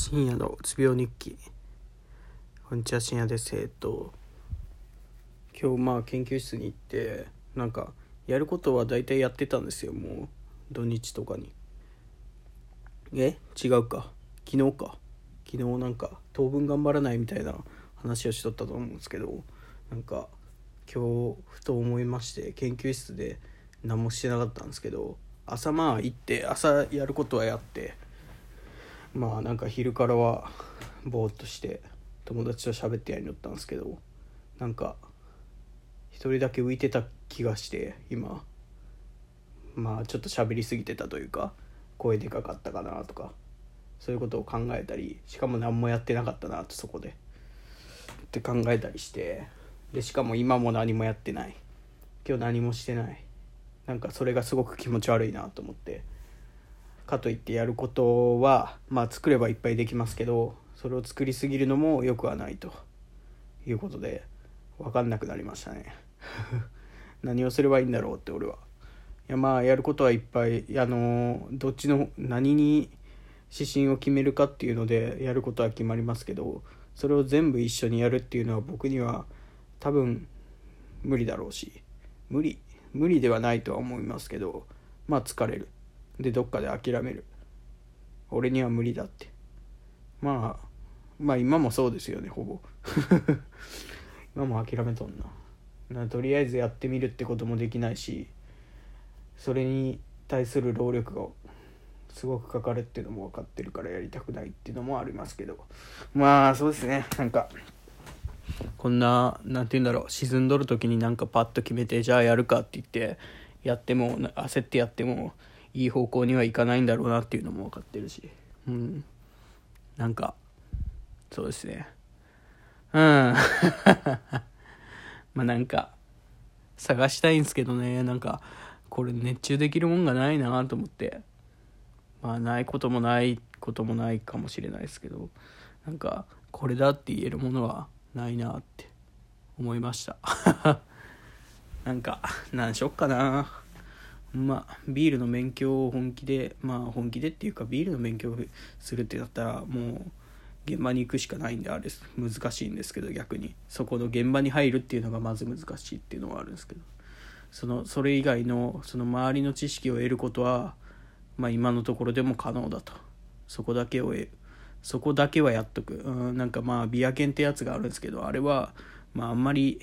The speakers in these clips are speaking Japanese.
深夜のうつ病日記。こんにちは深夜ですえっと今日まあ研究室に行ってなんかやることは大体やってたんですよ。もう土日とかに。え？違うか。昨日か。昨日なんか当分頑張らないみたいな話をしとったと思うんですけどなんか今日ふと思いまして研究室で何もしてなかったんですけど朝まあ行って朝やることはやってまあなんか昼からはぼーっとして友達と喋ってやりに乗ったんですけどなんか一人だけ浮いてた気がして今。まあちょっと喋りすぎてたというか声でかかったかなとかそういうことを考えたりしかも何もやってなかったなとそこで。って考えたりしてでしかも今も何もやってない。今日何もしてない。なんかそれがすごく気持ち悪いなと思って。かといってやることはまあ作ればいっぱいできますけどそれを作りすぎるのも良くはないと。いうことで分かんなくなりましたね。何をすればいいんだろうって俺は。いやまあやることはいっぱいあのどっちの何に指針を決めるかっていうのでやることは決まりますけどそれを全部一緒にやるっていうのは僕には多分無理だろうし。無理無理ではないとは思いますけどまあ疲れる。でどっかで諦める。俺には無理だって。まあまあ今もそうですよねほぼ。今も諦めとんな。なとりあえずやってみるってこともできないしそれに対する労力がすごくかかるっていうのも分かってるからやりたくないっていうのもありますけど。まあそうですね。なんかこんな何て言うんだろう。沈んどる時になんかパッと決めてじゃあやるかって言ってやっても焦ってやってもいい方向にはいかないんだろうなっていうのも分かってるし。うん。なんかそうですね。うん。まあなんか探したいんですけどね。なんかこれ熱中できるもんがないなと思って。まあないこともないこともないかもしれないですけど。なんかこれだって言えるものはないなって思いました。なんか何しよっかな。まあビールの勉強を本気でまあ本気でっていうかビールの勉強するってなったらもう現場に行くしかないんであれ難しいんですけど逆に。そこの現場に入るっていうのがまず難しいっていうのはあるんですけど。そのそれ以外のその周りの知識を得ることはまあ今のところでも可能だと。そこだけをそこだけはやっとく。うんなんかまあビア研ってやつがあるんですけどあれはまああんまり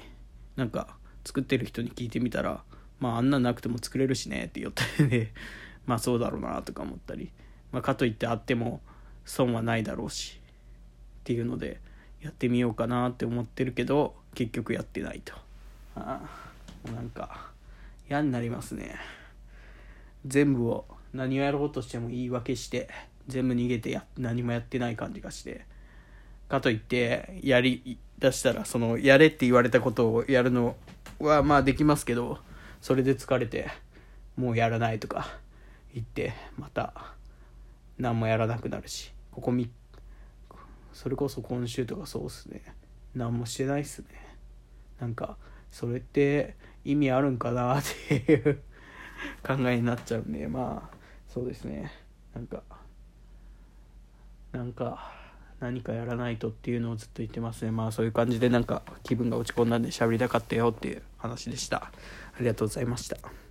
なんか作ってる人に聞いてみたらまああんななくても作れるしねって言ったりでまあそうだろうなとか思ったり、まあ、かといってあっても損はないだろうし。っていうのでやってみようかなって思ってるけど結局やってないと。ああなんか嫌になりますね。全部を何をやろうとしても言い訳して全部逃げてや何もやってない感じがして。かといってやりだしたらそのやれって言われたことをやるのはまあできますけどそれで疲れてもうやらないとか言ってまた何もやらなくなるしここ3それこそ今週とかそうっすね。何もしてないっすね。なんかそれって意味あるんかなっていう 考えになっちゃうんでまあそうですね。なんかなんか何かやらないとっていうのをずっと言ってますね。まあそういう感じでなんか気分が落ち込んだんで喋りたかったよっていう話でした。ありがとうございました。